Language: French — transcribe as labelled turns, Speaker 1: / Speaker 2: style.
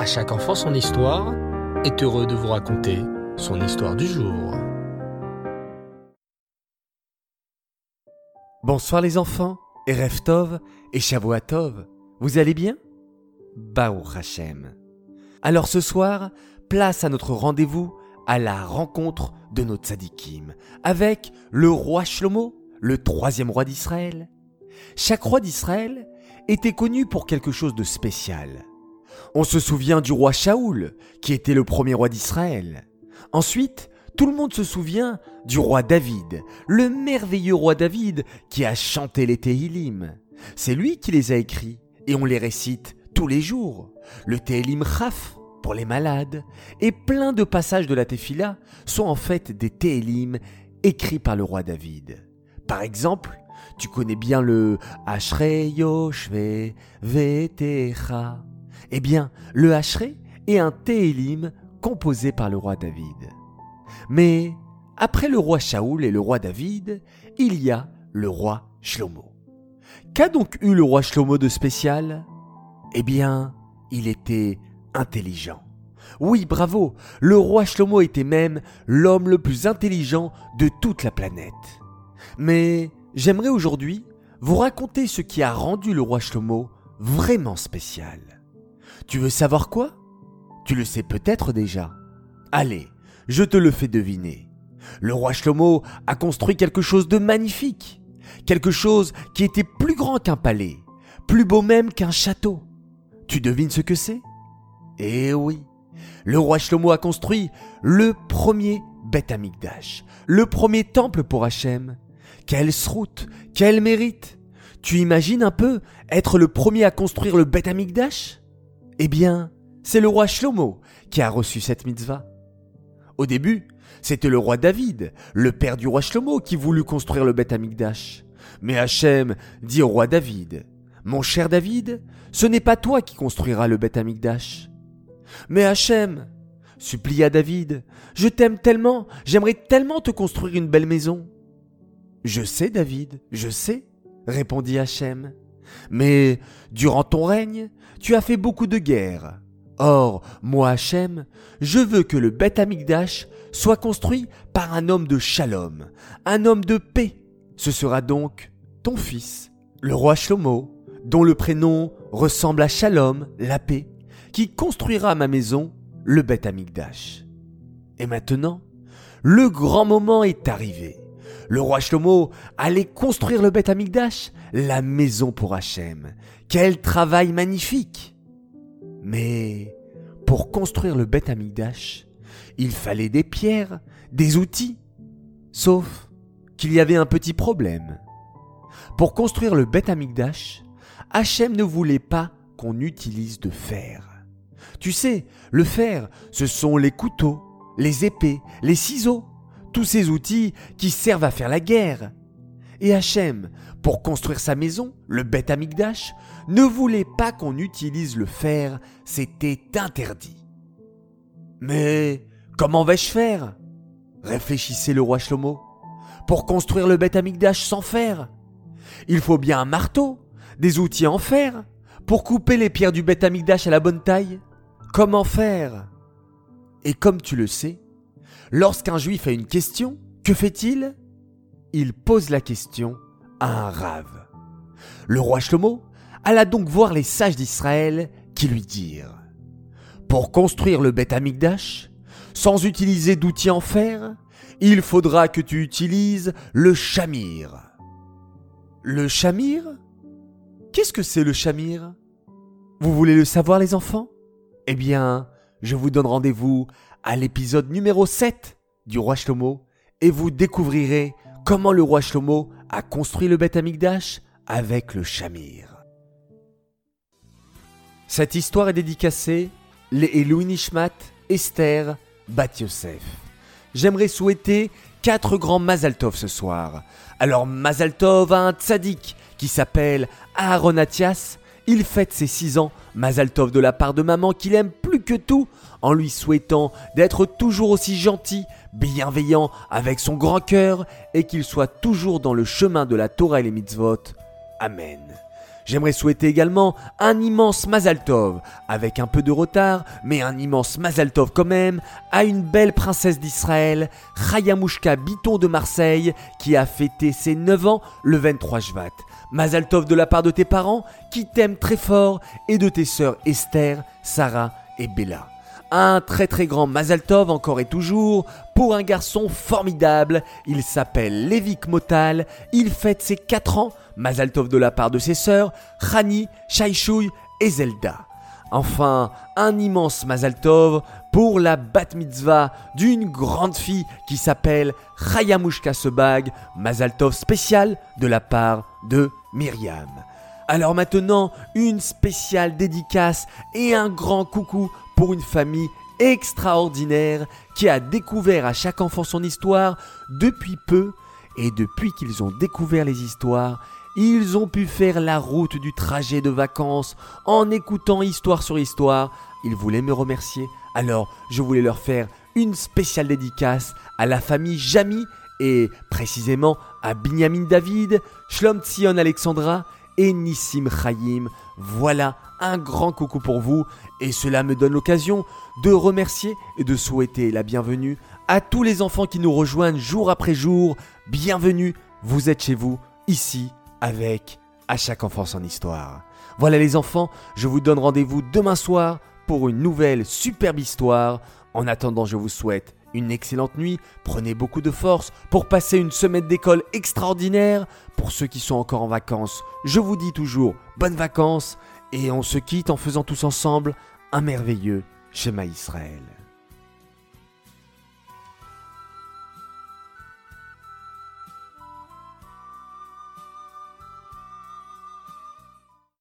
Speaker 1: À chaque enfant son histoire est heureux de vous raconter son histoire du jour.
Speaker 2: Bonsoir les enfants, et Reftov et Shavuatov, vous allez bien? Baruch Hashem. Alors ce soir, place à notre rendez-vous à la rencontre de nos tzadikim avec le roi Shlomo, le troisième roi d'Israël. Chaque roi d'Israël était connu pour quelque chose de spécial. On se souvient du roi Shaoul, qui était le premier roi d'Israël. Ensuite, tout le monde se souvient du roi David, le merveilleux roi David qui a chanté les Tehillim. C'est lui qui les a écrits et on les récite tous les jours. Le Tehillim Chaf pour les malades et plein de passages de la Tefila sont en fait des Tehillim écrits par le roi David. Par exemple, tu connais bien le Ashrei Vetecha. Eh bien, le Ashrei est un Tehillim composé par le roi David. Mais après le roi Shaoul et le roi David, il y a le roi Shlomo. Qu'a donc eu le roi Shlomo de spécial? Eh bien, il était intelligent. Oui, bravo, le roi Shlomo était même l'homme le plus intelligent de toute la planète. Mais j'aimerais aujourd'hui vous raconter ce qui a rendu le roi Shlomo vraiment spécial. Tu veux savoir quoi? Tu le sais peut-être déjà. Allez, je te le fais deviner. Le roi Shlomo a construit quelque chose de magnifique, quelque chose qui était plus grand qu'un palais, plus beau même qu'un château. Tu devines ce que c'est? Eh oui, le roi Shlomo a construit le premier Beth Amikdash, le premier temple pour Hachem. Quelle sroute, quel mérite Tu imagines un peu être le premier à construire le Beth Amikdash? Eh bien, c'est le roi Shlomo qui a reçu cette mitzvah. Au début, c'était le roi David, le père du roi Shlomo, qui voulut construire le Beth Amikdash. Mais Hachem dit au roi David, Mon cher David, ce n'est pas toi qui construiras le Beth Amikdash. Mais Hachem, supplia David, je t'aime tellement, j'aimerais tellement te construire une belle maison. Je sais, David, je sais, répondit Hachem. Mais durant ton règne, tu as fait beaucoup de guerres. Or, moi Hachem, je veux que le Beth Amikdash soit construit par un homme de shalom, un homme de paix. Ce sera donc ton fils, le roi Shlomo, dont le prénom ressemble à Shalom, la paix, qui construira ma maison, le Beth Amikdash. Et maintenant, le grand moment est arrivé. Le roi Shlomo allait construire le Beth Amikdash, la maison pour Hachem. Quel travail magnifique! Mais pour construire le Beth Amikdash, il fallait des pierres, des outils. Sauf qu'il y avait un petit problème. Pour construire le Beth Amikdash, Hachem ne voulait pas qu'on utilise de fer. Tu sais, le fer, ce sont les couteaux, les épées, les ciseaux, tous ces outils qui servent à faire la guerre. Et Hachem, pour construire sa maison, le Beth Amikdash, ne voulait pas qu'on utilise le fer, c'était interdit. Mais comment vais-je faire? Réfléchissait le roi Shlomo. Pour construire le Beth Amikdash sans fer, il faut bien un marteau, des outils en fer, pour couper les pierres du Beth Amikdash à la bonne taille. Comment faire? Et comme tu le sais, lorsqu'un juif a une question, que fait-il? Il pose la question à un rave. Le roi Shlomo alla donc voir les sages d'Israël qui lui dirent Pour construire le Beth Amikdash, sans utiliser d'outils en fer, il faudra que tu utilises le chamir. Le chamir Qu'est-ce que c'est le chamir Vous voulez le savoir les enfants? Eh bien, je vous donne rendez-vous à l'épisode numéro 7 du roi Shlomo et vous découvrirez comment le roi Shlomo a construit le Beth Amikdash avec le chamir. Cette histoire est dédicacée les Louis Nishmat, Esther, Bat Yosef. J'aimerais souhaiter quatre grands Mazaltov ce soir. Alors Mazaltov a un tzaddik qui s'appelle Aaron Atias. Il fête ses six ans, Mazaltov de la part de maman qu'il aime plus que tout, en lui souhaitant d'être toujours aussi gentil, bienveillant avec son grand cœur et qu'il soit toujours dans le chemin de la Torah et les mitzvot. Amen. J'aimerais souhaiter également un immense Mazaltov, avec un peu de retard, mais un immense Mazaltov quand même, à une belle princesse d'Israël, Chayamushka Biton de Marseille, qui a fêté ses 9 ans le 23 Jvat. Mazaltov de la part de tes parents, qui t'aiment très fort, et de tes sœurs Esther, Sarah et Bella. Un très très grand Mazaltov encore et toujours pour un garçon formidable. Il s'appelle Levik Motal. Il fête ses 4 ans. Mazaltov de la part de ses sœurs, Khani, Shaishui et Zelda. Enfin, un immense Mazaltov pour la bat mitzvah d'une grande fille qui s'appelle Chayamushka Sebag, Mazaltov spécial de la part de Myriam. Alors maintenant, une spéciale dédicace et un grand coucou pour une famille extraordinaire qui a découvert à chaque enfant son histoire depuis peu et depuis qu'ils ont découvert les histoires, ils ont pu faire la route du trajet de vacances en écoutant histoire sur histoire. Ils voulaient me remercier, alors je voulais leur faire une spéciale dédicace à la famille Jamy et précisément à Binyamin David, Shlom Tzion Alexandra et Nissim Chaim. Voilà un grand coucou pour vous et cela me donne l'occasion de remercier et de souhaiter la bienvenue à tous les enfants qui nous rejoignent jour après jour. Bienvenue, vous êtes chez vous, ici, avec À chaque enfant son histoire. Voilà les enfants, je vous donne rendez-vous demain soir pour une nouvelle superbe histoire. En attendant, je vous souhaite une excellente nuit, prenez beaucoup de force pour passer une semaine d'école extraordinaire. Pour ceux qui sont encore en vacances, je vous dis toujours bonnes vacances et on se quitte en faisant tous ensemble un merveilleux schéma Israël.